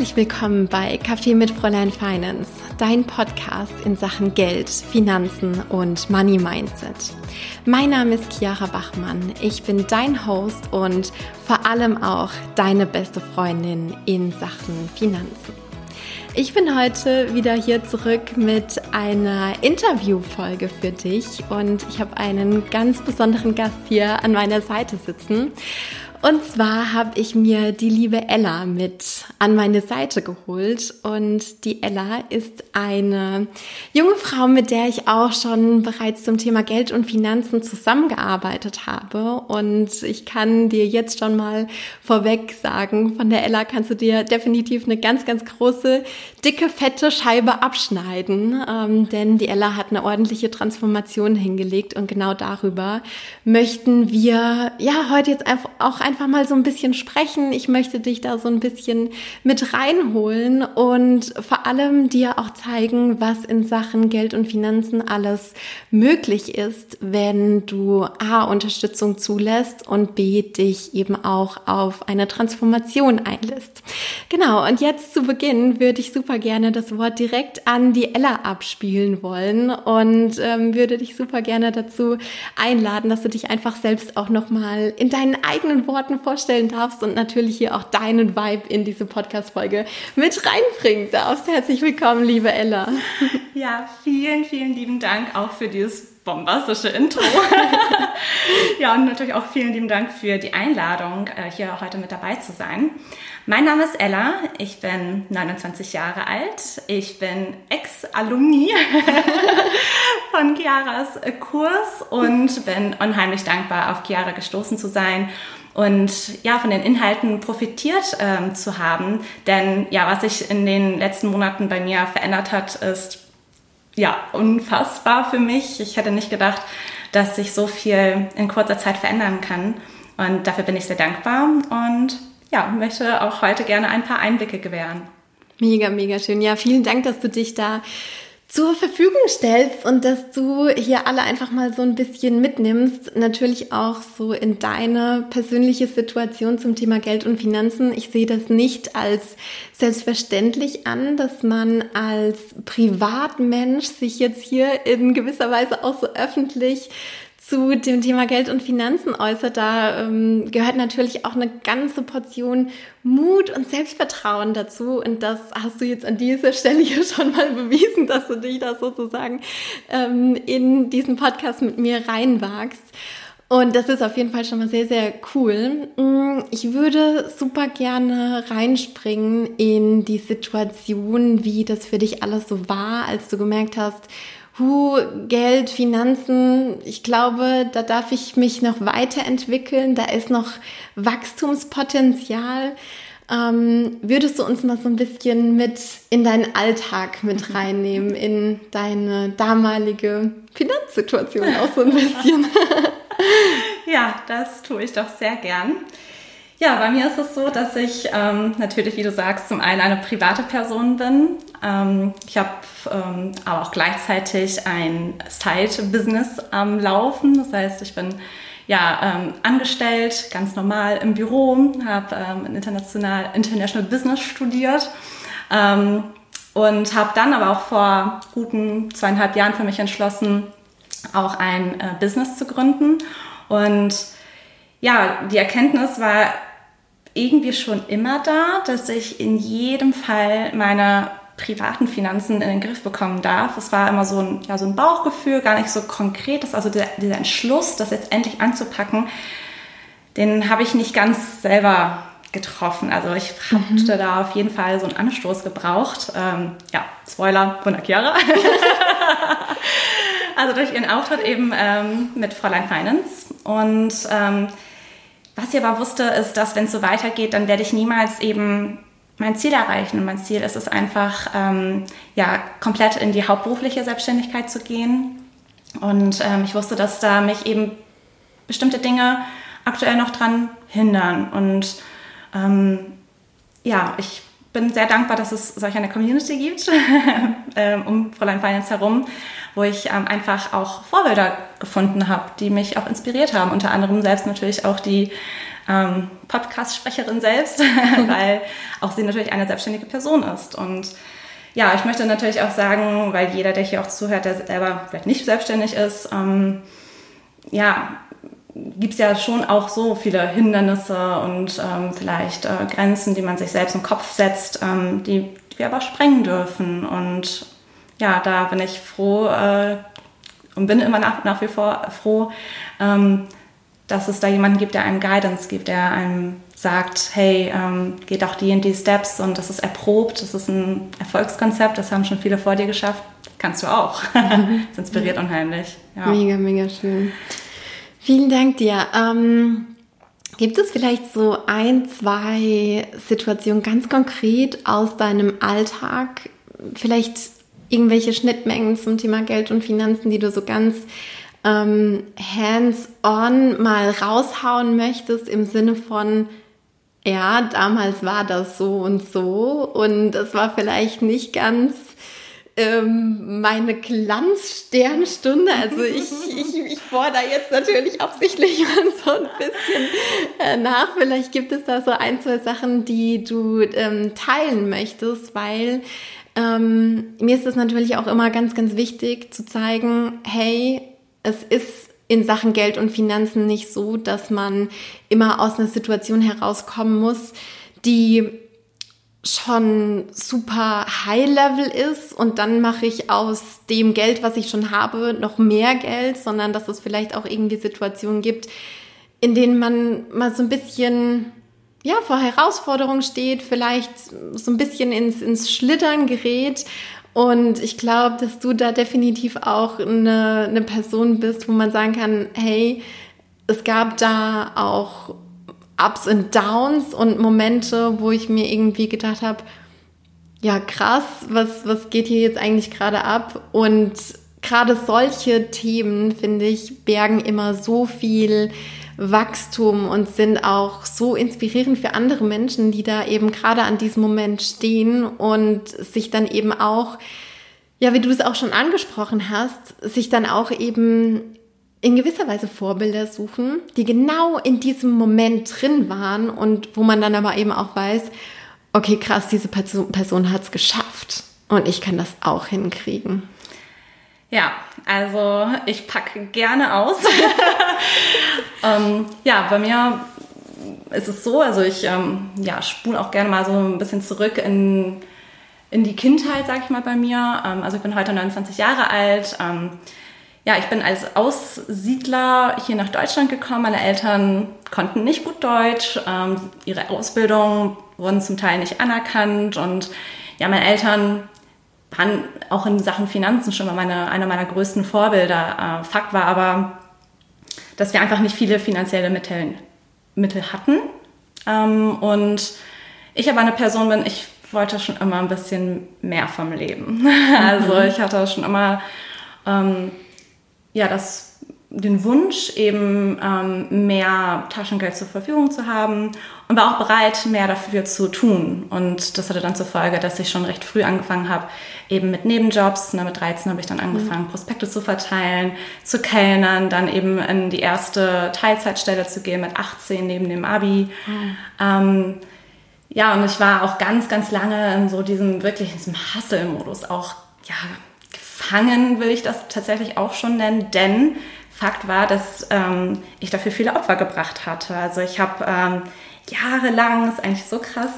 Herzlich willkommen bei Kaffee mit Fräulein Finance, dein Podcast in Sachen Geld, Finanzen und Money Mindset. Mein Name ist Chiara Bachmann. Ich bin dein Host und vor allem auch deine beste Freundin in Sachen Finanzen. Ich bin heute wieder hier zurück mit einer Interviewfolge für dich und ich habe einen ganz besonderen Gast hier an meiner Seite sitzen. Und zwar habe ich mir die liebe Ella mit an meine Seite geholt. Und die Ella ist eine junge Frau, mit der ich auch schon bereits zum Thema Geld und Finanzen zusammengearbeitet habe. Und ich kann dir jetzt schon mal vorweg sagen, von der Ella kannst du dir definitiv eine ganz, ganz große, dicke, fette Scheibe abschneiden. Ähm, denn die Ella hat eine ordentliche Transformation hingelegt. Und genau darüber möchten wir ja heute jetzt einfach auch einfach mal so ein bisschen sprechen. Ich möchte dich da so ein bisschen mit reinholen und vor allem dir auch zeigen, was in Sachen Geld und Finanzen alles möglich ist, wenn du A, Unterstützung zulässt und B, dich eben auch auf eine Transformation einlässt. Genau, und jetzt zu Beginn würde ich super gerne das Wort direkt an die Ella abspielen wollen und ähm, würde dich super gerne dazu einladen, dass du dich einfach selbst auch nochmal in deinen eigenen Worten Worten vorstellen darfst und natürlich hier auch deinen Vibe in diese Podcast-Folge mit reinbringen darfst. Herzlich willkommen, liebe Ella. Ja, vielen, vielen lieben Dank auch für dieses bombastische Intro. ja, und natürlich auch vielen lieben Dank für die Einladung, äh, hier heute mit dabei zu sein. Mein Name ist Ella, ich bin 29 Jahre alt, ich bin Ex-Alumni von Chiaras Kurs und bin unheimlich dankbar, auf Chiara gestoßen zu sein und ja, von den Inhalten profitiert ähm, zu haben. Denn ja, was sich in den letzten Monaten bei mir verändert hat, ist ja unfassbar für mich. Ich hätte nicht gedacht, dass sich so viel in kurzer Zeit verändern kann. Und dafür bin ich sehr dankbar und ja, möchte auch heute gerne ein paar Einblicke gewähren. Mega, mega schön. Ja, vielen Dank, dass du dich da zur Verfügung stellst und dass du hier alle einfach mal so ein bisschen mitnimmst. Natürlich auch so in deine persönliche Situation zum Thema Geld und Finanzen. Ich sehe das nicht als selbstverständlich an, dass man als Privatmensch sich jetzt hier in gewisser Weise auch so öffentlich zu dem Thema Geld und Finanzen äußert, da ähm, gehört natürlich auch eine ganze Portion Mut und Selbstvertrauen dazu. Und das hast du jetzt an dieser Stelle hier schon mal bewiesen, dass du dich da sozusagen ähm, in diesen Podcast mit mir reinwagst. Und das ist auf jeden Fall schon mal sehr, sehr cool. Mm, ich würde super gerne reinspringen in die Situation, wie das für dich alles so war, als du gemerkt hast, Hu, Geld, Finanzen, ich glaube, da darf ich mich noch weiterentwickeln, da ist noch Wachstumspotenzial. Ähm, würdest du uns mal so ein bisschen mit in deinen Alltag mit mhm. reinnehmen, in deine damalige Finanzsituation auch so ein bisschen? ja, das tue ich doch sehr gern. Ja, bei mir ist es so, dass ich ähm, natürlich, wie du sagst, zum einen eine private Person bin. Ähm, ich habe ähm, aber auch gleichzeitig ein Side-Business am Laufen. Das heißt, ich bin ja ähm, angestellt, ganz normal im Büro, habe ähm, international International Business studiert ähm, und habe dann aber auch vor guten zweieinhalb Jahren für mich entschlossen, auch ein äh, Business zu gründen. Und ja, die Erkenntnis war irgendwie schon immer da, dass ich in jedem Fall meine privaten Finanzen in den Griff bekommen darf. Es war immer so ein, ja, so ein Bauchgefühl, gar nicht so konkret. Das, also der, dieser Entschluss, das jetzt endlich anzupacken, den habe ich nicht ganz selber getroffen. Also ich hatte mhm. da auf jeden Fall so einen Anstoß gebraucht. Ähm, ja, Spoiler von der Chiara. also durch ihren Auftritt eben ähm, mit Fräulein Finance. Und ähm, was ich aber wusste, ist, dass wenn es so weitergeht, dann werde ich niemals eben mein Ziel erreichen. Und mein Ziel ist es einfach, ähm, ja, komplett in die hauptberufliche Selbstständigkeit zu gehen. Und ähm, ich wusste, dass da mich eben bestimmte Dinge aktuell noch dran hindern. Und ähm, ja, ich bin sehr dankbar, dass es solch eine Community gibt ähm, um Fräulein Finance herum, wo ich ähm, einfach auch Vorbilder gefunden habe, die mich auch inspiriert haben. Unter anderem selbst natürlich auch die ähm, Podcast-Sprecherin selbst, weil auch sie natürlich eine selbstständige Person ist. Und ja, ich möchte natürlich auch sagen, weil jeder, der hier auch zuhört, der selber vielleicht nicht selbstständig ist, ähm, ja, gibt es ja schon auch so viele Hindernisse und ähm, vielleicht äh, Grenzen, die man sich selbst im Kopf setzt, ähm, die, die, wir aber sprengen dürfen. Und ja, da bin ich froh äh, und bin immer nach, nach wie vor froh, ähm, dass es da jemanden gibt, der einem Guidance gibt, der einem sagt, hey, ähm, geht auch die in die Steps und das ist erprobt, das ist ein Erfolgskonzept, das haben schon viele vor dir geschafft, kannst du auch. das inspiriert unheimlich. Ja. Mega, mega schön. Vielen Dank dir. Ähm, gibt es vielleicht so ein, zwei Situationen ganz konkret aus deinem Alltag, vielleicht irgendwelche Schnittmengen zum Thema Geld und Finanzen, die du so ganz ähm, hands-on mal raushauen möchtest im Sinne von, ja, damals war das so und so und es war vielleicht nicht ganz ähm, meine Glanzsternstunde. Also ich, ich, ich bohre da jetzt natürlich absichtlich mal so ein bisschen äh, nach. Vielleicht gibt es da so ein, zwei Sachen, die du ähm, teilen möchtest, weil ähm, mir ist es natürlich auch immer ganz, ganz wichtig zu zeigen, hey, es ist in Sachen Geld und Finanzen nicht so, dass man immer aus einer Situation herauskommen muss, die schon super High Level ist und dann mache ich aus dem Geld, was ich schon habe, noch mehr Geld, sondern dass es vielleicht auch irgendwie Situationen gibt, in denen man mal so ein bisschen ja, vor Herausforderungen steht, vielleicht so ein bisschen ins, ins Schlittern gerät. Und ich glaube, dass du da definitiv auch eine, eine Person bist, wo man sagen kann, hey, es gab da auch Ups und Downs und Momente, wo ich mir irgendwie gedacht habe, ja krass, was, was geht hier jetzt eigentlich gerade ab? Und gerade solche Themen, finde ich, bergen immer so viel Wachstum und sind auch so inspirierend für andere Menschen, die da eben gerade an diesem Moment stehen und sich dann eben auch, ja, wie du es auch schon angesprochen hast, sich dann auch eben in gewisser Weise Vorbilder suchen, die genau in diesem Moment drin waren und wo man dann aber eben auch weiß, okay, krass, diese Person, hat es geschafft und ich kann das auch hinkriegen. Ja, also ich packe gerne aus. ähm, ja, bei mir ist es so, also ich ähm, ja, spule auch gerne mal so ein bisschen zurück in, in die Kindheit, sag ich mal bei mir. Ähm, also ich bin heute 29 Jahre alt. Ähm, ja, ich bin als Aussiedler hier nach Deutschland gekommen. Meine Eltern konnten nicht gut Deutsch. Ähm, ihre Ausbildung wurden zum Teil nicht anerkannt und ja, meine Eltern waren auch in Sachen Finanzen schon mal meine, einer meiner größten Vorbilder. Äh, Fakt war aber, dass wir einfach nicht viele finanzielle Mittel, Mittel hatten. Ähm, und ich aber eine Person bin, ich wollte schon immer ein bisschen mehr vom Leben. also mhm. ich hatte schon immer ähm, ja, das den Wunsch, eben ähm, mehr Taschengeld zur Verfügung zu haben und war auch bereit, mehr dafür zu tun. Und das hatte dann zur Folge, dass ich schon recht früh angefangen habe, eben mit Nebenjobs. Na, mit 13 habe ich dann angefangen, mhm. Prospekte zu verteilen, zu kellnern, dann eben in die erste Teilzeitstelle zu gehen mit 18 neben dem Abi. Mhm. Ähm, ja, und ich war auch ganz, ganz lange in so diesem wirklich in diesem Hustle-Modus auch, ja, gefangen will ich das tatsächlich auch schon nennen, denn Fakt war, dass ähm, ich dafür viele Opfer gebracht hatte. Also ich habe ähm, jahrelang, ist eigentlich so krass,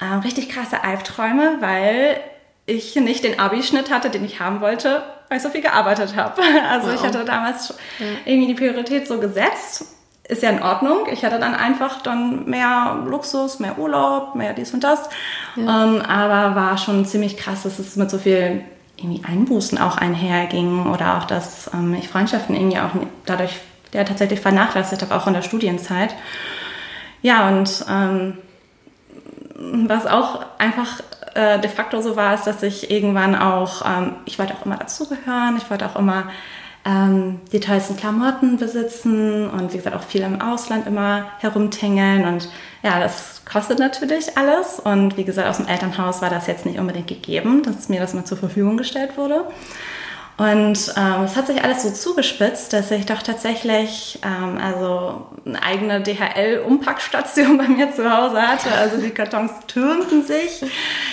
äh, richtig krasse Albträume, weil ich nicht den Abischnitt hatte, den ich haben wollte, weil ich so viel gearbeitet habe. Also wow. ich hatte damals ja. irgendwie die Priorität so gesetzt. Ist ja in Ordnung. Ich hatte dann einfach dann mehr Luxus, mehr Urlaub, mehr dies und das. Ja. Ähm, aber war schon ziemlich krass, dass es mit so viel irgendwie Einbußen auch einherging oder auch, dass ähm, ich Freundschaften irgendwie auch dadurch ja, tatsächlich vernachlässigt habe, auch in der Studienzeit. Ja, und ähm, was auch einfach äh, de facto so war, ist, dass ich irgendwann auch, ähm, ich wollte auch immer dazugehören, ich wollte auch immer ähm, die tollsten Klamotten besitzen und wie gesagt auch viel im Ausland immer herumtingeln und ja, das kostet natürlich alles und wie gesagt aus dem Elternhaus war das jetzt nicht unbedingt gegeben, dass mir das mal zur Verfügung gestellt wurde. Und ähm, es hat sich alles so zugespitzt, dass ich doch tatsächlich ähm, also eine eigene DHL-Umpackstation bei mir zu Hause hatte. Also die Kartons türmten sich.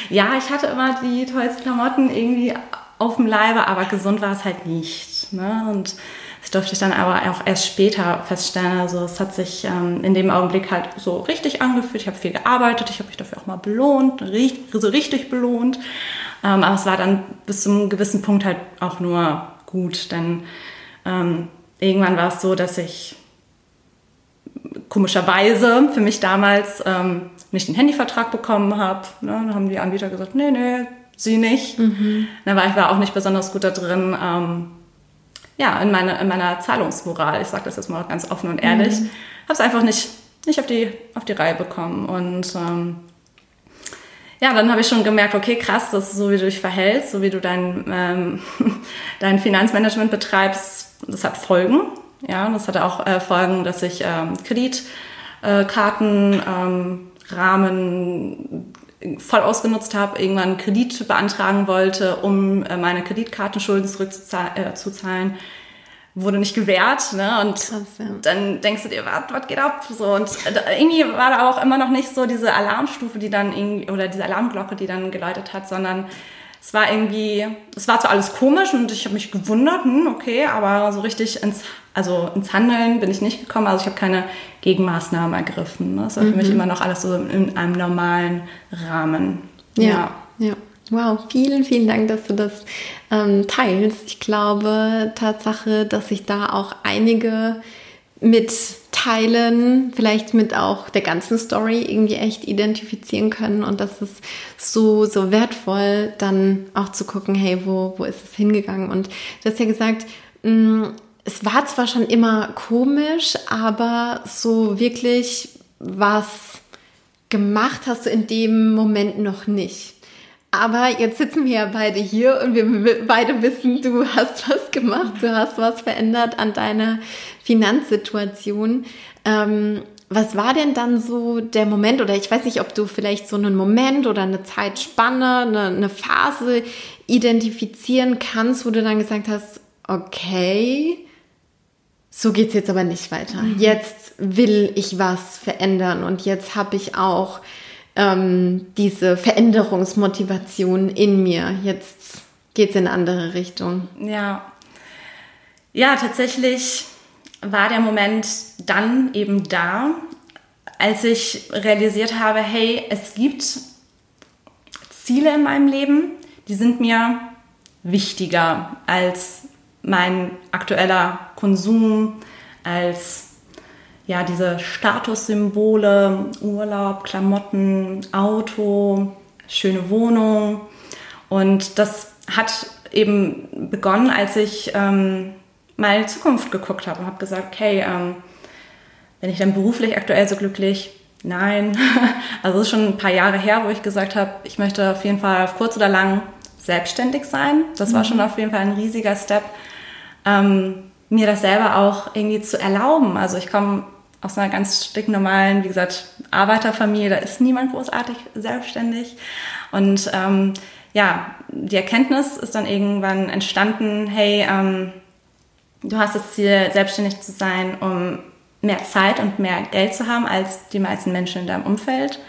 Ja, ich hatte immer die tollsten Klamotten irgendwie auf dem Leibe, aber gesund war es halt nicht. Ne? Und das durfte ich dann aber auch erst später feststellen. Also es hat sich ähm, in dem Augenblick halt so richtig angefühlt. Ich habe viel gearbeitet, ich habe mich dafür auch mal belohnt, so richtig belohnt. Ähm, aber es war dann bis zu einem gewissen Punkt halt auch nur gut, denn ähm, irgendwann war es so, dass ich komischerweise für mich damals ähm, nicht den Handyvertrag bekommen habe. Ne? Dann haben die Anbieter gesagt, nee, nee, sie nicht. Mhm. Dann war ich war auch nicht besonders gut da drin, ähm, ja, in, meine, in meiner Zahlungsmoral. Ich sage das jetzt mal ganz offen und ehrlich. Mhm. Habe es einfach nicht, nicht auf, die, auf die Reihe bekommen. Und ähm, ja, dann habe ich schon gemerkt, okay, krass, das ist so, wie du dich verhältst, so wie du dein, ähm, dein Finanzmanagement betreibst, das hat Folgen. Ja, das hatte auch äh, Folgen, dass ich ähm, Kreditkarten, äh, ähm, Rahmen voll ausgenutzt habe, irgendwann einen Kredit beantragen wollte, um äh, meine Kreditkartenschulden zurückzuzahlen. Äh, wurde nicht gewährt, ne? Und Krass, ja. dann denkst du dir, was, was geht ab? So und äh, irgendwie war da auch immer noch nicht so diese Alarmstufe, die dann irgendwie oder diese Alarmglocke, die dann geläutet hat, sondern es war irgendwie, es war zwar alles komisch und ich habe mich gewundert, hm, okay, aber so richtig ins, also ins Handeln bin ich nicht gekommen. Also ich habe keine Gegenmaßnahmen ergriffen. Ne? Das war mhm. für mich mhm. immer noch alles so in einem normalen Rahmen. Ja, ja. ja. Wow, vielen, vielen Dank, dass du das ähm, teilst. Ich glaube, Tatsache, dass sich da auch einige mit teilen, vielleicht mit auch der ganzen Story irgendwie echt identifizieren können und das ist so, so wertvoll, dann auch zu gucken, hey, wo, wo ist es hingegangen? Und du hast ja gesagt, mm, es war zwar schon immer komisch, aber so wirklich was gemacht hast du in dem Moment noch nicht. Aber jetzt sitzen wir ja beide hier und wir beide wissen, du hast was gemacht, du hast was verändert an deiner Finanzsituation. Ähm, was war denn dann so der Moment oder ich weiß nicht, ob du vielleicht so einen Moment oder eine Zeitspanne, eine, eine Phase identifizieren kannst, wo du dann gesagt hast, okay, so geht's jetzt aber nicht weiter. Mhm. Jetzt will ich was verändern und jetzt habe ich auch ähm, diese Veränderungsmotivation in mir. Jetzt geht es in eine andere Richtung. Ja. Ja, tatsächlich war der Moment dann eben da, als ich realisiert habe, hey, es gibt Ziele in meinem Leben, die sind mir wichtiger als mein aktueller Konsum, als ja, diese Statussymbole, Urlaub, Klamotten, Auto, schöne Wohnung. Und das hat eben begonnen, als ich ähm, mal Zukunft geguckt habe und habe gesagt, okay, ähm, bin ich dann beruflich aktuell so glücklich? Nein. Also es ist schon ein paar Jahre her, wo ich gesagt habe, ich möchte auf jeden Fall auf kurz oder lang selbstständig sein. Das war mhm. schon auf jeden Fall ein riesiger Step. Ähm, mir das selber auch irgendwie zu erlauben. Also ich komme aus einer ganz stinknormalen, wie gesagt, Arbeiterfamilie, da ist niemand großartig selbstständig. Und ähm, ja, die Erkenntnis ist dann irgendwann entstanden, hey, ähm, du hast das Ziel, selbstständig zu sein, um mehr Zeit und mehr Geld zu haben als die meisten Menschen in deinem Umfeld.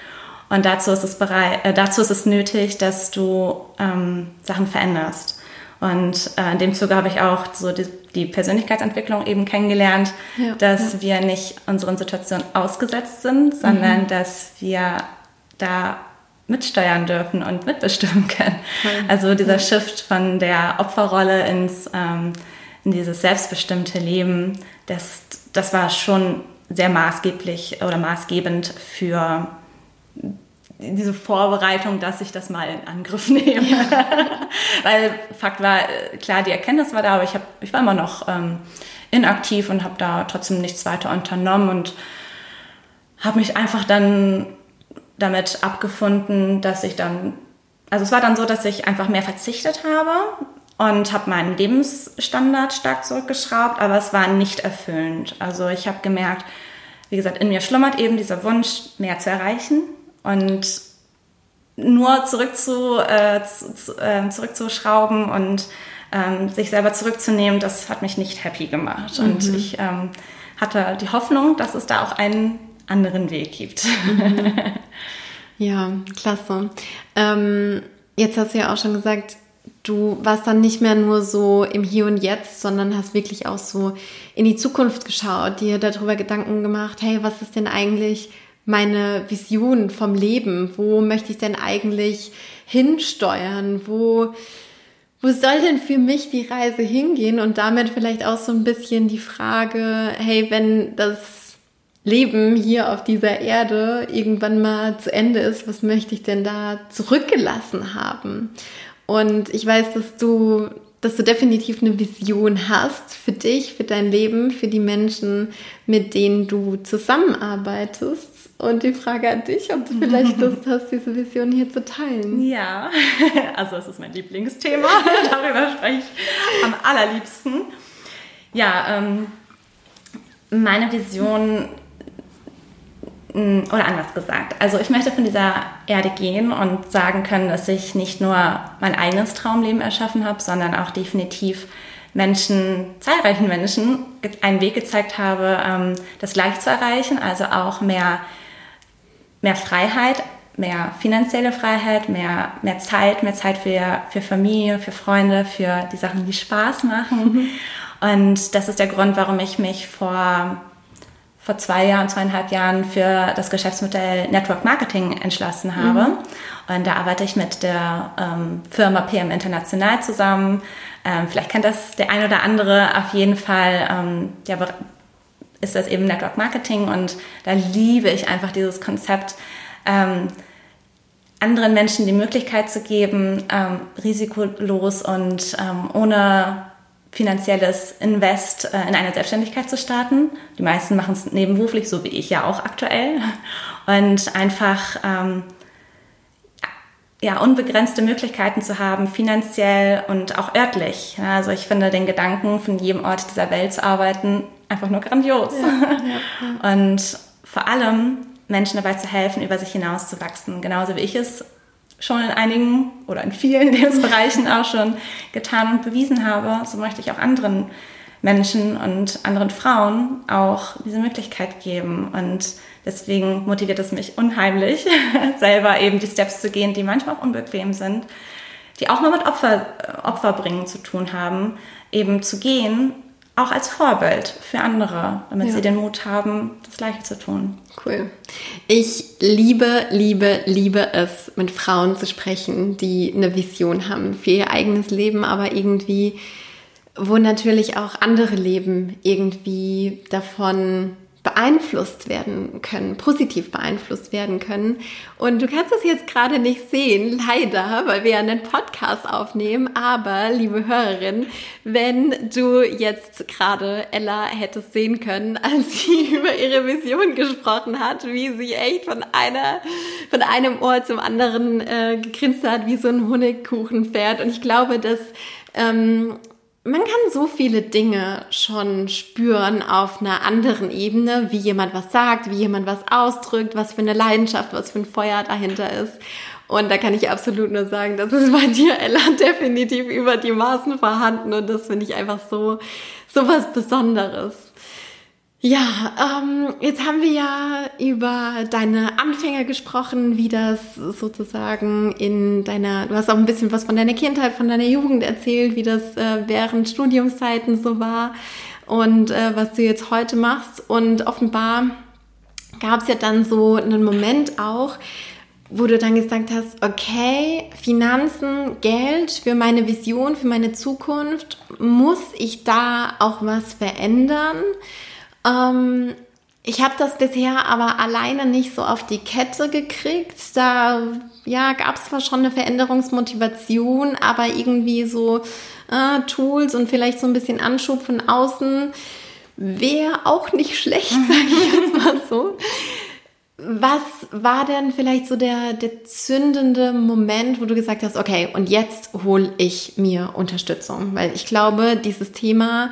Und dazu ist es, bereit, äh, dazu ist es nötig, dass du ähm, Sachen veränderst. Und äh, in dem Zuge habe ich auch so die, die Persönlichkeitsentwicklung eben kennengelernt, ja, dass ja. wir nicht unseren Situationen ausgesetzt sind, sondern mhm. dass wir da mitsteuern dürfen und mitbestimmen können. Mhm. Also dieser. Shift von der Opferrolle ins ähm, in dieses selbstbestimmte Leben, das, das war schon sehr maßgeblich oder maßgebend für diese Vorbereitung, dass ich das mal in Angriff nehme. Ja. Weil Fakt war, klar, die Erkenntnis war da, aber ich, hab, ich war immer noch ähm, inaktiv und habe da trotzdem nichts weiter unternommen und habe mich einfach dann damit abgefunden, dass ich dann, also es war dann so, dass ich einfach mehr verzichtet habe und habe meinen Lebensstandard stark zurückgeschraubt, aber es war nicht erfüllend. Also ich habe gemerkt, wie gesagt, in mir schlummert eben dieser Wunsch, mehr zu erreichen und nur zurück zu, äh, zu, äh, zurückzuschrauben und ähm, sich selber zurückzunehmen, das hat mich nicht happy gemacht. Mhm. Und ich ähm, hatte die Hoffnung, dass es da auch einen anderen Weg gibt. Mhm. Ja, klasse. Ähm, jetzt hast du ja auch schon gesagt, du warst dann nicht mehr nur so im Hier und Jetzt, sondern hast wirklich auch so in die Zukunft geschaut, dir darüber Gedanken gemacht, hey, was ist denn eigentlich meine Vision vom Leben? Wo möchte ich denn eigentlich hinsteuern? Wo, wo soll denn für mich die Reise hingehen? Und damit vielleicht auch so ein bisschen die Frage, hey, wenn das Leben hier auf dieser Erde irgendwann mal zu Ende ist, was möchte ich denn da zurückgelassen haben? Und ich weiß, dass du, dass du definitiv eine Vision hast für dich, für dein Leben, für die Menschen, mit denen du zusammenarbeitest. Und die Frage an dich, ob du vielleicht Lust hast, diese Vision hier zu teilen. Ja, also es ist mein Lieblingsthema. Darüber spreche ich am allerliebsten. Ja, ähm, meine Vision oder anders gesagt. Also ich möchte von dieser Erde gehen und sagen können, dass ich nicht nur mein eigenes Traumleben erschaffen habe, sondern auch definitiv Menschen, zahlreichen Menschen, einen Weg gezeigt habe, ähm, das gleich zu erreichen, also auch mehr, mehr Freiheit, mehr finanzielle Freiheit, mehr, mehr Zeit, mehr Zeit für, für Familie, für Freunde, für die Sachen, die Spaß machen. Mhm. Und das ist der Grund, warum ich mich vor vor zwei Jahren, zweieinhalb Jahren für das Geschäftsmodell Network Marketing entschlossen habe. Mhm. Und da arbeite ich mit der ähm, Firma PM International zusammen. Ähm, vielleicht kennt das der ein oder andere auf jeden Fall. Ähm, ja, ist das eben Network Marketing und da liebe ich einfach dieses Konzept, ähm, anderen Menschen die Möglichkeit zu geben, ähm, risikolos und ähm, ohne finanzielles Invest äh, in eine Selbstständigkeit zu starten. Die meisten machen es nebenberuflich, so wie ich ja auch aktuell. Und einfach ähm, ja, unbegrenzte Möglichkeiten zu haben, finanziell und auch örtlich. Also ich finde den Gedanken, von jedem Ort dieser Welt zu arbeiten, einfach nur grandios. Ja, ja, ja. Und vor allem Menschen dabei zu helfen, über sich hinaus zu wachsen. Genauso wie ich es schon in einigen oder in vielen Lebensbereichen auch schon getan und bewiesen habe, so möchte ich auch anderen Menschen und anderen Frauen auch diese Möglichkeit geben. Und deswegen motiviert es mich unheimlich, selber eben die Steps zu gehen, die manchmal auch unbequem sind, die auch mal mit Opfer, Opferbringen zu tun haben, eben zu gehen, auch als Vorbild für andere, damit ja. sie den Mut haben, das Gleiche zu tun. Cool. Ich liebe, liebe, liebe es, mit Frauen zu sprechen, die eine Vision haben für ihr eigenes Leben, aber irgendwie, wo natürlich auch andere Leben irgendwie davon beeinflusst werden können, positiv beeinflusst werden können. Und du kannst es jetzt gerade nicht sehen, leider, weil wir ja einen Podcast aufnehmen. Aber, liebe Hörerin, wenn du jetzt gerade Ella hättest sehen können, als sie über ihre Vision gesprochen hat, wie sie echt von einer, von einem Ohr zum anderen äh, gegrinst hat, wie so ein Honigkuchenpferd. Und ich glaube, dass ähm, man kann so viele Dinge schon spüren auf einer anderen Ebene, wie jemand was sagt, wie jemand was ausdrückt, was für eine Leidenschaft, was für ein Feuer dahinter ist. Und da kann ich absolut nur sagen, das ist bei dir, Ella, definitiv über die Maßen vorhanden und das finde ich einfach so, so was Besonderes. Ja, ähm, jetzt haben wir ja über deine Anfänge gesprochen, wie das sozusagen in deiner, du hast auch ein bisschen was von deiner Kindheit, von deiner Jugend erzählt, wie das äh, während Studiumszeiten so war und äh, was du jetzt heute machst. Und offenbar gab es ja dann so einen Moment auch, wo du dann gesagt hast, okay, Finanzen, Geld für meine Vision, für meine Zukunft, muss ich da auch was verändern? Ähm, ich habe das bisher aber alleine nicht so auf die Kette gekriegt. Da ja, gab es zwar schon eine Veränderungsmotivation, aber irgendwie so äh, Tools und vielleicht so ein bisschen Anschub von außen wäre auch nicht schlecht, sage ich jetzt mal so. Was war denn vielleicht so der, der zündende Moment, wo du gesagt hast, okay, und jetzt hole ich mir Unterstützung? Weil ich glaube, dieses Thema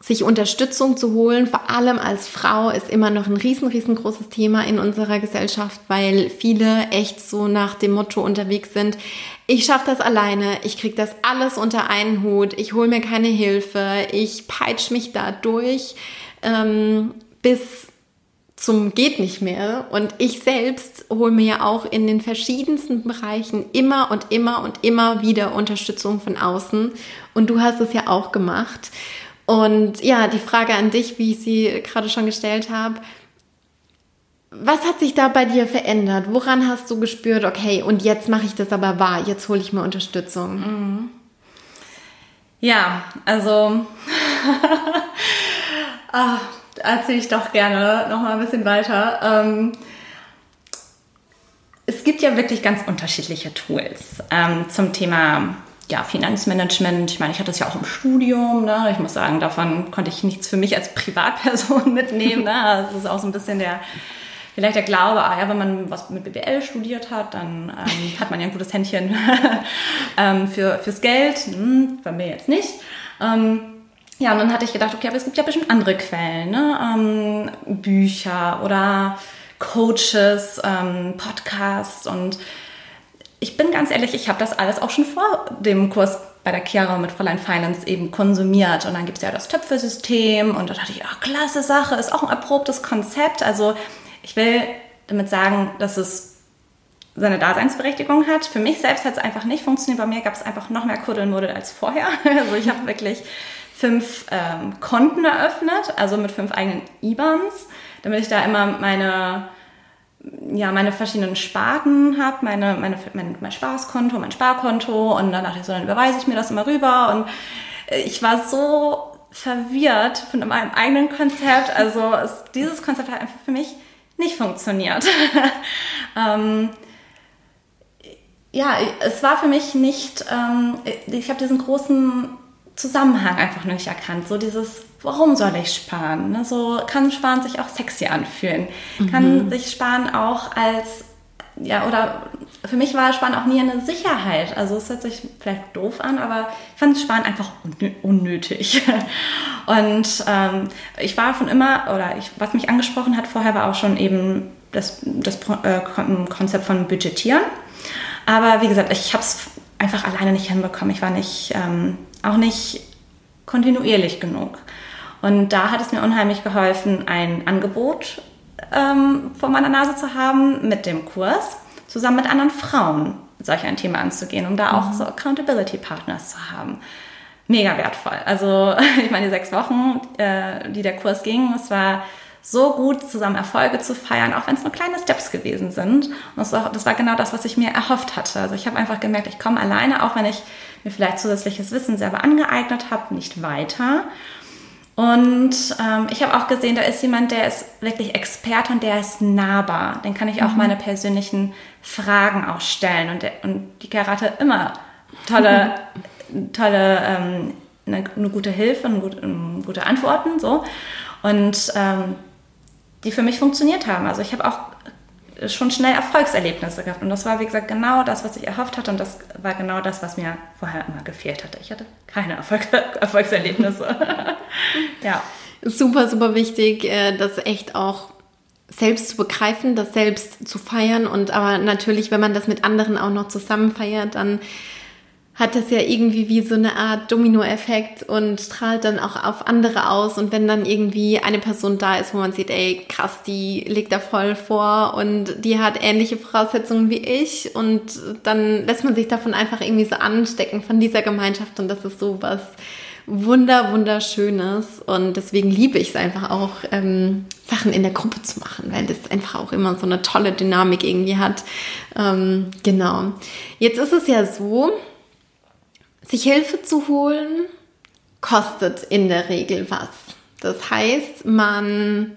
sich Unterstützung zu holen, vor allem als Frau, ist immer noch ein riesen, riesengroßes Thema in unserer Gesellschaft, weil viele echt so nach dem Motto unterwegs sind, ich schaffe das alleine, ich kriege das alles unter einen Hut, ich hole mir keine Hilfe, ich peitsche mich da durch ähm, bis zum geht nicht mehr. Und ich selbst hole mir ja auch in den verschiedensten Bereichen immer und immer und immer wieder Unterstützung von außen. Und du hast es ja auch gemacht. Und ja, die Frage an dich, wie ich sie gerade schon gestellt habe. Was hat sich da bei dir verändert? Woran hast du gespürt, okay, und jetzt mache ich das aber wahr, jetzt hole ich mir Unterstützung? Mhm. Ja, also ah, erzähle ich doch gerne noch mal ein bisschen weiter. Ähm, es gibt ja wirklich ganz unterschiedliche Tools ähm, zum Thema ja, Finanzmanagement, ich meine, ich hatte das ja auch im Studium, ne? ich muss sagen, davon konnte ich nichts für mich als Privatperson mitnehmen. Ne? Das ist auch so ein bisschen der, vielleicht der Glaube, ah ja, wenn man was mit BWL studiert hat, dann ähm, hat man ja ein gutes Händchen ähm, für, fürs Geld. Hm, bei mir jetzt nicht. Ähm, ja, und dann hatte ich gedacht, okay, aber es gibt ja bestimmt andere Quellen, ne? Ähm, Bücher oder Coaches, ähm, Podcasts und ich bin ganz ehrlich, ich habe das alles auch schon vor dem Kurs bei der Chiara mit Fräulein Finance eben konsumiert. Und dann gibt es ja das Töpfesystem und da dachte ich, ach, klasse Sache, ist auch ein erprobtes Konzept. Also ich will damit sagen, dass es seine Daseinsberechtigung hat. Für mich selbst hat es einfach nicht funktioniert. Bei mir gab es einfach noch mehr Kuddelmuddel als vorher. Also ich habe wirklich fünf ähm, Konten eröffnet, also mit fünf eigenen IBANs, damit ich da immer meine ja, meine verschiedenen Sparten habe, meine, meine, mein, mein Spaßkonto, mein Sparkonto und dann dachte ich so, dann überweise ich mir das immer rüber und äh, ich war so verwirrt von meinem eigenen Konzept. Also es, dieses Konzept hat einfach für mich nicht funktioniert. ähm, ja, es war für mich nicht, ähm, ich habe diesen großen Zusammenhang einfach noch nicht erkannt. So dieses, warum soll ich sparen? Ne? So kann Sparen sich auch sexy anfühlen. Mhm. Kann sich Sparen auch als, ja, oder für mich war Sparen auch nie eine Sicherheit. Also es hört sich vielleicht doof an, aber ich fand Sparen einfach unnötig. Und ähm, ich war von immer, oder ich, was mich angesprochen hat vorher, war auch schon eben das, das äh, Konzept von Budgetieren. Aber wie gesagt, ich habe es einfach alleine nicht hinbekommen. Ich war nicht, ähm, auch nicht kontinuierlich genug. Und da hat es mir unheimlich geholfen, ein Angebot ähm, vor meiner Nase zu haben mit dem Kurs, zusammen mit anderen Frauen solch ein Thema anzugehen, um da auch mhm. so Accountability Partners zu haben. Mega wertvoll. Also ich meine, die sechs Wochen, äh, die der Kurs ging, es war so gut, zusammen Erfolge zu feiern, auch wenn es nur kleine Steps gewesen sind. Und das war, das war genau das, was ich mir erhofft hatte. Also ich habe einfach gemerkt, ich komme alleine, auch wenn ich mir vielleicht zusätzliches Wissen selber angeeignet habe, nicht weiter. Und ähm, ich habe auch gesehen, da ist jemand, der ist wirklich Experte und der ist nahbar. Den kann ich auch mhm. meine persönlichen Fragen auch stellen. Und, der, und die Karate immer tolle, tolle ähm, eine, eine, gute Hilfe, eine gute, eine gute Antworten. So. Und ähm, die für mich funktioniert haben. Also ich habe auch schon schnell Erfolgserlebnisse gehabt. Und das war, wie gesagt, genau das, was ich erhofft hatte. Und das war genau das, was mir vorher immer gefehlt hatte. Ich hatte keine Erfolg Erfolgserlebnisse. ja. Super, super wichtig, äh, das echt auch selbst zu begreifen, das selbst zu feiern. Und aber natürlich, wenn man das mit anderen auch noch zusammen feiert, dann hat das ja irgendwie wie so eine Art Dominoeffekt und strahlt dann auch auf andere aus. Und wenn dann irgendwie eine Person da ist, wo man sieht, ey, krass, die liegt da voll vor und die hat ähnliche Voraussetzungen wie ich und dann lässt man sich davon einfach irgendwie so anstecken von dieser Gemeinschaft und das ist so was wunder, wunderschönes und deswegen liebe ich es einfach auch, ähm, Sachen in der Gruppe zu machen, weil das einfach auch immer so eine tolle Dynamik irgendwie hat. Ähm, genau. Jetzt ist es ja so, sich Hilfe zu holen, kostet in der Regel was. Das heißt, man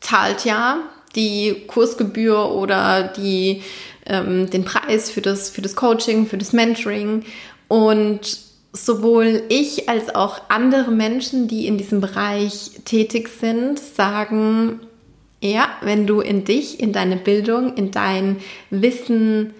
zahlt ja die Kursgebühr oder die, ähm, den Preis für das, für das Coaching, für das Mentoring. Und sowohl ich als auch andere Menschen, die in diesem Bereich tätig sind, sagen, ja, wenn du in dich, in deine Bildung, in dein Wissen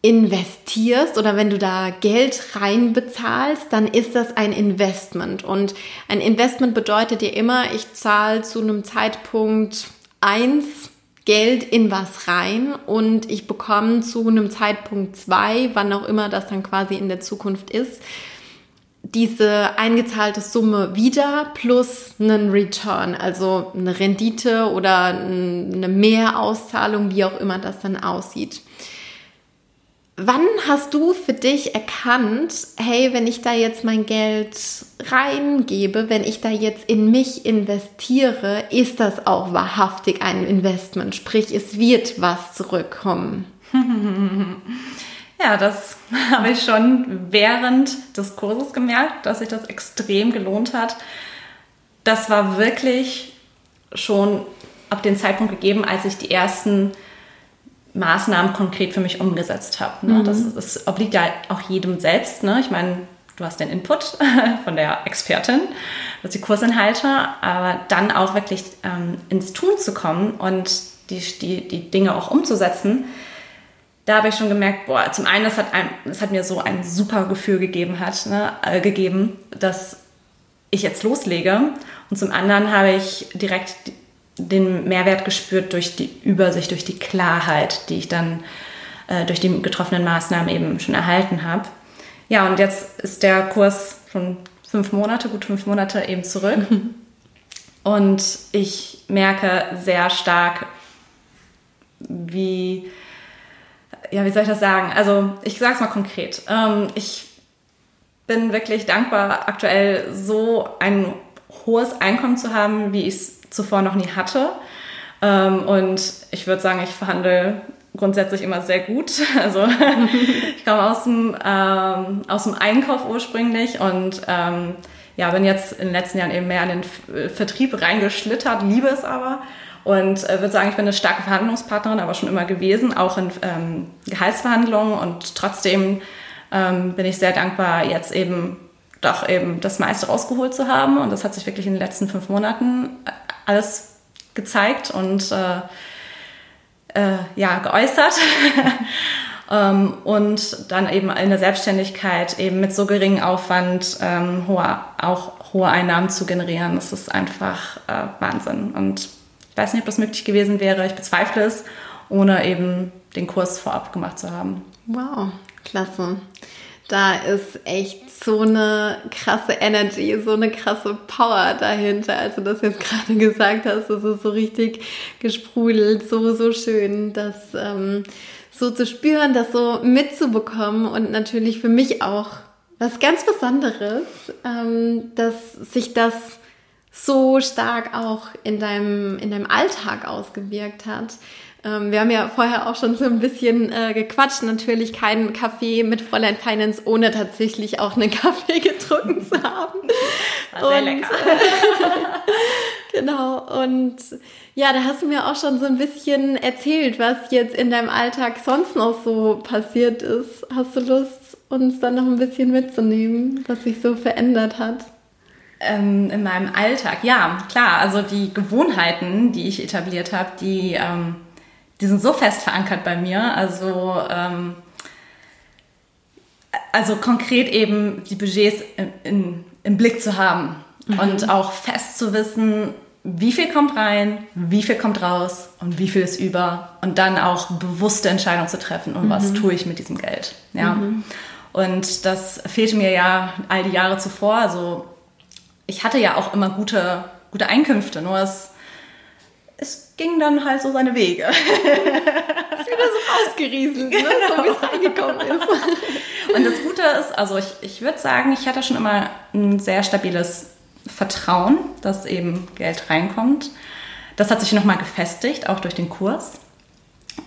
investierst oder wenn du da Geld rein bezahlst, dann ist das ein Investment. Und ein Investment bedeutet dir immer, ich zahle zu einem Zeitpunkt eins Geld in was rein und ich bekomme zu einem Zeitpunkt zwei, wann auch immer das dann quasi in der Zukunft ist, diese eingezahlte Summe wieder plus einen Return, also eine Rendite oder eine Mehrauszahlung, wie auch immer das dann aussieht. Wann hast du für dich erkannt, hey, wenn ich da jetzt mein Geld reingebe, wenn ich da jetzt in mich investiere, ist das auch wahrhaftig ein Investment? Sprich, es wird was zurückkommen. Ja, das habe ich schon während des Kurses gemerkt, dass sich das extrem gelohnt hat. Das war wirklich schon ab dem Zeitpunkt gegeben, als ich die ersten Maßnahmen konkret für mich umgesetzt habe. Ne? Mhm. Das, das, obliegt ja auch jedem selbst. Ne? Ich meine, du hast den Input von der Expertin, das die Kursinhalte, aber dann auch wirklich ähm, ins Tun zu kommen und die, die, die Dinge auch umzusetzen, da habe ich schon gemerkt, boah, zum einen, das hat, ein, das hat mir so ein super Gefühl gegeben, hat, ne, äh, gegeben, dass ich jetzt loslege. Und zum anderen habe ich direkt den Mehrwert gespürt durch die Übersicht, durch die Klarheit, die ich dann äh, durch die getroffenen Maßnahmen eben schon erhalten habe. Ja, und jetzt ist der Kurs schon fünf Monate, gut fünf Monate eben zurück. Und ich merke sehr stark, wie, ja, wie soll ich das sagen? Also, ich sage es mal konkret. Ähm, ich bin wirklich dankbar, aktuell so ein hohes Einkommen zu haben, wie ich es zuvor noch nie hatte. Ähm, und ich würde sagen, ich verhandle grundsätzlich immer sehr gut. Also ich komme aus dem, ähm, aus dem Einkauf ursprünglich und ähm, ja, bin jetzt in den letzten Jahren eben mehr an den Vertrieb reingeschlittert, liebe es aber und äh, würde sagen, ich bin eine starke Verhandlungspartnerin, aber schon immer gewesen, auch in ähm, Gehaltsverhandlungen und trotzdem ähm, bin ich sehr dankbar, jetzt eben doch eben das meiste rausgeholt zu haben und das hat sich wirklich in den letzten fünf Monaten alles gezeigt und äh, äh, ja, geäußert. ähm, und dann eben in der Selbstständigkeit eben mit so geringem Aufwand ähm, hohe, auch hohe Einnahmen zu generieren, das ist einfach äh, Wahnsinn. Und ich weiß nicht, ob das möglich gewesen wäre. Ich bezweifle es, ohne eben den Kurs vorab gemacht zu haben. Wow, klasse. Da ist echt so eine krasse Energy, so eine krasse Power dahinter. Als du das jetzt gerade gesagt hast, das ist so richtig gesprudelt, so, so schön, das ähm, so zu spüren, das so mitzubekommen und natürlich für mich auch was ganz Besonderes, ähm, dass sich das so stark auch in deinem, in deinem Alltag ausgewirkt hat. Ähm, wir haben ja vorher auch schon so ein bisschen äh, gequatscht. Natürlich keinen Kaffee mit Fräulein Finance, ohne tatsächlich auch einen Kaffee getrunken zu haben. War sehr und, lecker. genau. Und ja, da hast du mir auch schon so ein bisschen erzählt, was jetzt in deinem Alltag sonst noch so passiert ist. Hast du Lust, uns dann noch ein bisschen mitzunehmen, was sich so verändert hat? Ähm, in meinem Alltag, ja, klar. Also die Gewohnheiten, die ich etabliert habe, die ähm, die sind so fest verankert bei mir. Also, ähm, also konkret eben die Budgets in, in, im Blick zu haben mhm. und auch fest zu wissen, wie viel kommt rein, wie viel kommt raus und wie viel ist über und dann auch bewusste Entscheidungen zu treffen, um mhm. was tue ich mit diesem Geld. Ja. Mhm. Und das fehlte mir ja all die Jahre zuvor. Also ich hatte ja auch immer gute, gute Einkünfte, nur es ging dann halt so seine Wege. ist wieder so ausgerieselt, ne? genau. so wie es reingekommen ist. Und das Gute ist, also ich, ich würde sagen, ich hatte schon immer ein sehr stabiles Vertrauen, dass eben Geld reinkommt. Das hat sich nochmal gefestigt, auch durch den Kurs.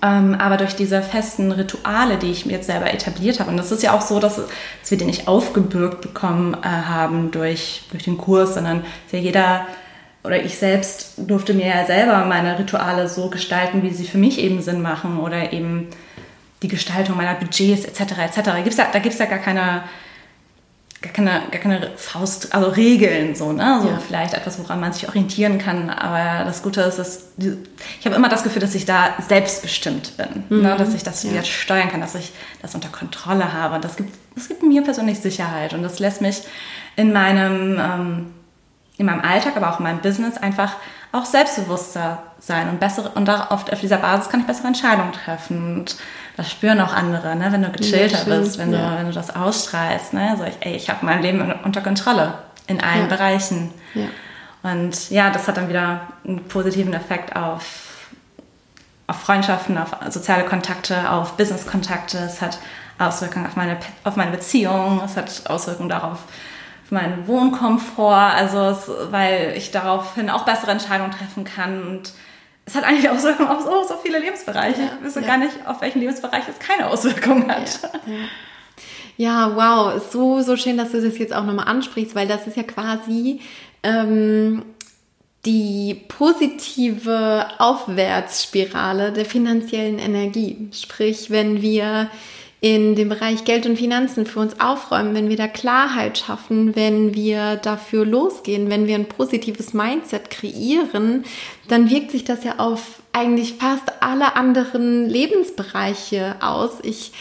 Ähm, aber durch diese festen Rituale, die ich mir jetzt selber etabliert habe. Und das ist ja auch so, dass, dass wir die nicht aufgebürgt bekommen äh, haben durch, durch den Kurs, sondern ja jeder oder ich selbst durfte mir ja selber meine Rituale so gestalten, wie sie für mich eben Sinn machen oder eben die Gestaltung meiner Budgets etc. etc. Da gibt es ja, da gibt's ja gar keine gar keine, gar keine Faust, also Regeln, so, ne? So ja. vielleicht etwas, woran man sich orientieren kann. Aber das Gute ist, dass ich habe immer das Gefühl, dass ich da selbstbestimmt bin, ne? mhm. ne? dass ich das ja. jetzt steuern kann, dass ich das unter Kontrolle habe. Und das gibt, das gibt mir persönlich Sicherheit und das lässt mich in meinem, ähm, in meinem Alltag, aber auch in meinem Business einfach auch selbstbewusster sein und bessere und oft auf dieser Basis kann ich bessere Entscheidungen treffen. Und das spüren auch andere, ne? wenn du gechillter ja, bist, wenn, ja. du, wenn du das ausstrahlst. Ne? So, ich, ey, ich habe mein Leben unter Kontrolle in allen ja. Bereichen. Und ja, das hat dann wieder einen positiven Effekt auf, auf Freundschaften, auf soziale Kontakte, auf Business-Kontakte. Es hat Auswirkungen auf meine, auf meine Beziehung, es hat Auswirkungen darauf, meinen Wohnkomfort, also es, weil ich daraufhin auch bessere Entscheidungen treffen kann und es hat eigentlich Auswirkungen auf so, so viele Lebensbereiche. Ja, ich wüsste ja. gar nicht, auf welchen Lebensbereich es keine Auswirkungen hat. Ja, ja. wow, so, so schön, dass du das jetzt auch nochmal ansprichst, weil das ist ja quasi ähm, die positive Aufwärtsspirale der finanziellen Energie. Sprich, wenn wir in dem Bereich Geld und Finanzen für uns aufräumen, wenn wir da Klarheit schaffen, wenn wir dafür losgehen, wenn wir ein positives Mindset kreieren, dann wirkt sich das ja auf eigentlich fast alle anderen Lebensbereiche aus. Ich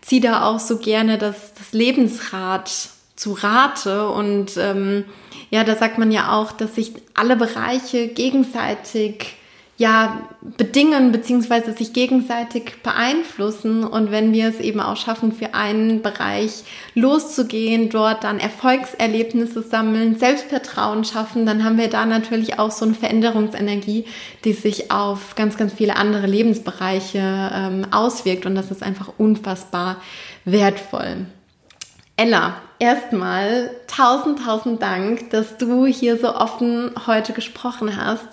ziehe da auch so gerne das, das Lebensrad zu Rate und ähm, ja, da sagt man ja auch, dass sich alle Bereiche gegenseitig ja, bedingen beziehungsweise sich gegenseitig beeinflussen. Und wenn wir es eben auch schaffen, für einen Bereich loszugehen, dort dann Erfolgserlebnisse sammeln, Selbstvertrauen schaffen, dann haben wir da natürlich auch so eine Veränderungsenergie, die sich auf ganz, ganz viele andere Lebensbereiche ähm, auswirkt. Und das ist einfach unfassbar wertvoll. Ella, erstmal tausend, tausend Dank, dass du hier so offen heute gesprochen hast.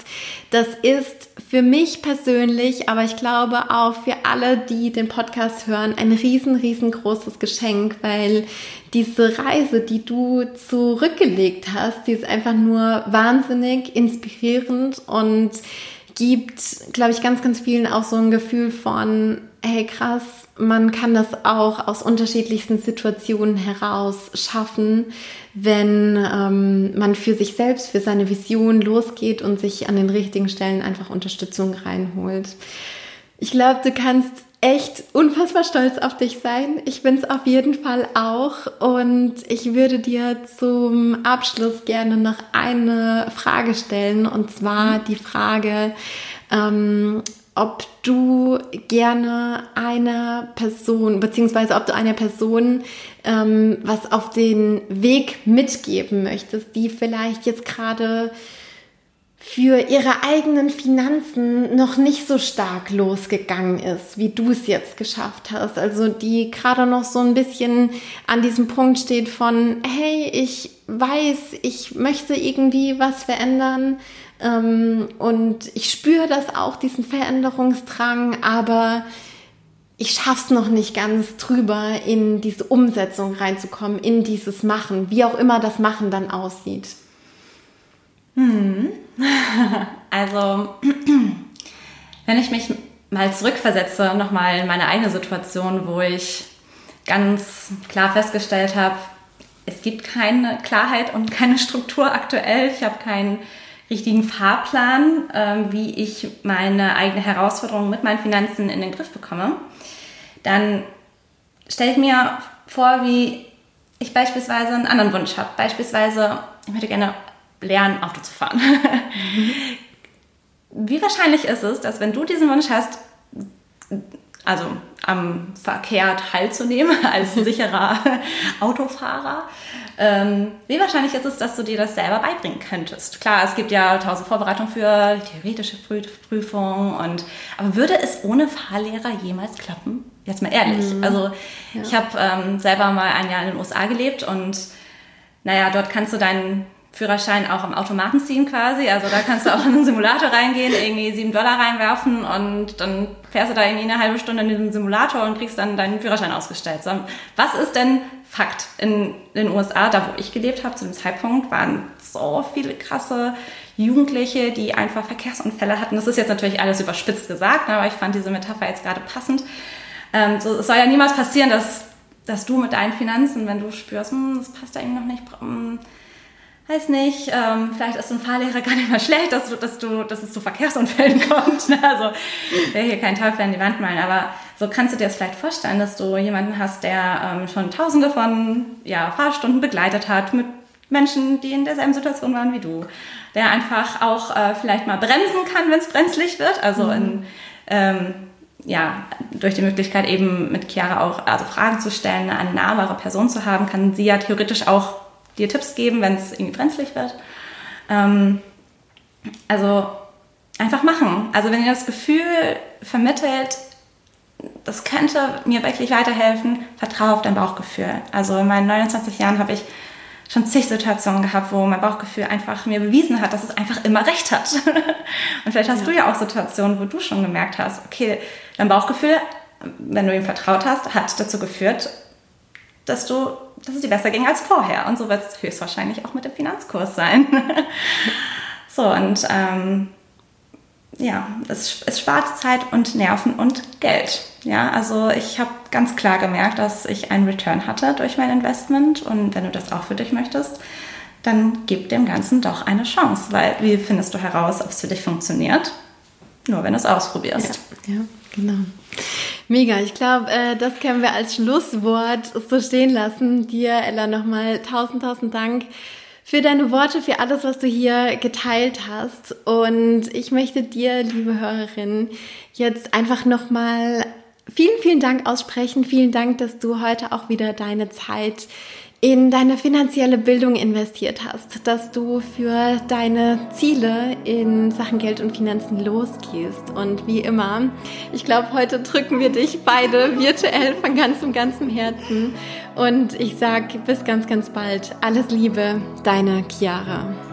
Das ist für mich persönlich, aber ich glaube auch für alle, die den Podcast hören, ein riesen, riesengroßes Geschenk, weil diese Reise, die du zurückgelegt hast, die ist einfach nur wahnsinnig inspirierend und gibt, glaube ich, ganz, ganz vielen auch so ein Gefühl von, hey krass, man kann das auch aus unterschiedlichsten Situationen heraus schaffen, wenn ähm, man für sich selbst, für seine Vision losgeht und sich an den richtigen Stellen einfach Unterstützung reinholt. Ich glaube, du kannst echt unfassbar stolz auf dich sein. Ich bin es auf jeden Fall auch. Und ich würde dir zum Abschluss gerne noch eine Frage stellen. Und zwar die Frage, ähm, ob du gerne einer Person, beziehungsweise ob du einer Person ähm, was auf den Weg mitgeben möchtest, die vielleicht jetzt gerade für ihre eigenen Finanzen noch nicht so stark losgegangen ist, wie du es jetzt geschafft hast. Also die gerade noch so ein bisschen an diesem Punkt steht von, hey, ich weiß, ich möchte irgendwie was verändern ähm, und ich spüre das auch, diesen Veränderungsdrang, aber ich schaff's noch nicht ganz drüber, in diese Umsetzung reinzukommen, in dieses Machen, wie auch immer das Machen dann aussieht. Hm. Also, wenn ich mich mal zurückversetze, nochmal in meine eigene Situation, wo ich ganz klar festgestellt habe, es gibt keine Klarheit und keine Struktur aktuell. Ich habe keinen richtigen Fahrplan, äh, wie ich meine eigene Herausforderung mit meinen Finanzen in den Griff bekomme. Dann stelle ich mir vor, wie ich beispielsweise einen anderen Wunsch habe. Beispielsweise, ich möchte gerne lernen, Auto zu fahren. Mhm. Wie wahrscheinlich ist es, dass wenn du diesen Wunsch hast, also am Verkehr teilzunehmen als sicherer Autofahrer. Ähm, wie wahrscheinlich ist es, dass du dir das selber beibringen könntest? Klar, es gibt ja tausend Vorbereitungen für theoretische Prüfungen und aber würde es ohne Fahrlehrer jemals klappen? Jetzt mal ehrlich. Mhm. Also ja. ich habe ähm, selber mal ein Jahr in den USA gelebt und naja, dort kannst du deinen Führerschein auch am Automaten ziehen quasi. Also da kannst du auch in einen Simulator reingehen, irgendwie sieben Dollar reinwerfen und dann fährst du da irgendwie eine halbe Stunde in den Simulator und kriegst dann deinen Führerschein ausgestellt. So, was ist denn Fakt? In den USA, da wo ich gelebt habe zu dem Zeitpunkt, waren so viele krasse Jugendliche, die einfach Verkehrsunfälle hatten. Das ist jetzt natürlich alles überspitzt gesagt, aber ich fand diese Metapher jetzt gerade passend. Ähm, so, es soll ja niemals passieren, dass dass du mit deinen Finanzen, wenn du spürst, hm, das passt da irgendwie noch nicht, hm, weiß nicht, ähm, vielleicht ist so ein Fahrlehrer gar nicht mal schlecht, dass du, dass du, dass es zu Verkehrsunfällen kommt. Ne? Also ich will hier keinen Teufel an die Wand malen, aber so kannst du dir das vielleicht vorstellen, dass du jemanden hast, der ähm, schon tausende von ja, Fahrstunden begleitet hat mit Menschen, die in derselben Situation waren wie du. Der einfach auch äh, vielleicht mal bremsen kann, wenn es brenzlig wird. Also mhm. in, ähm, ja, durch die Möglichkeit eben mit Chiara auch also Fragen zu stellen, eine nahbare Person zu haben, kann sie ja theoretisch auch dir Tipps geben, wenn es irgendwie brenzlig wird. Ähm, also einfach machen. Also wenn ihr das Gefühl vermittelt, das könnte mir wirklich weiterhelfen, vertraue auf dein Bauchgefühl. Also in meinen 29 Jahren habe ich schon zig Situationen gehabt, wo mein Bauchgefühl einfach mir bewiesen hat, dass es einfach immer recht hat. Und vielleicht hast ja. du ja auch Situationen, wo du schon gemerkt hast, okay, dein Bauchgefühl, wenn du ihm vertraut hast, hat dazu geführt, dass du, dass es dir besser ging als vorher. Und so wird es höchstwahrscheinlich auch mit dem Finanzkurs sein. so, und ähm, ja, es, es spart Zeit und Nerven und Geld. Ja, also ich habe ganz klar gemerkt, dass ich einen Return hatte durch mein Investment und wenn du das auch für dich möchtest, dann gib dem Ganzen doch eine Chance, weil wie findest du heraus, ob es für dich funktioniert? Nur wenn du es ausprobierst. Ja, ja genau. Mega, ich glaube, äh, das können wir als Schlusswort so stehen lassen. Dir, Ella, nochmal tausend, tausend Dank für deine Worte, für alles, was du hier geteilt hast. Und ich möchte dir, liebe Hörerin, jetzt einfach nochmal vielen, vielen Dank aussprechen. Vielen Dank, dass du heute auch wieder deine Zeit in deine finanzielle Bildung investiert hast, dass du für deine Ziele in Sachen Geld und Finanzen losgehst. Und wie immer, ich glaube, heute drücken wir dich beide virtuell von ganzem, ganzem Herzen. Und ich sage bis ganz, ganz bald. Alles Liebe, deine Chiara.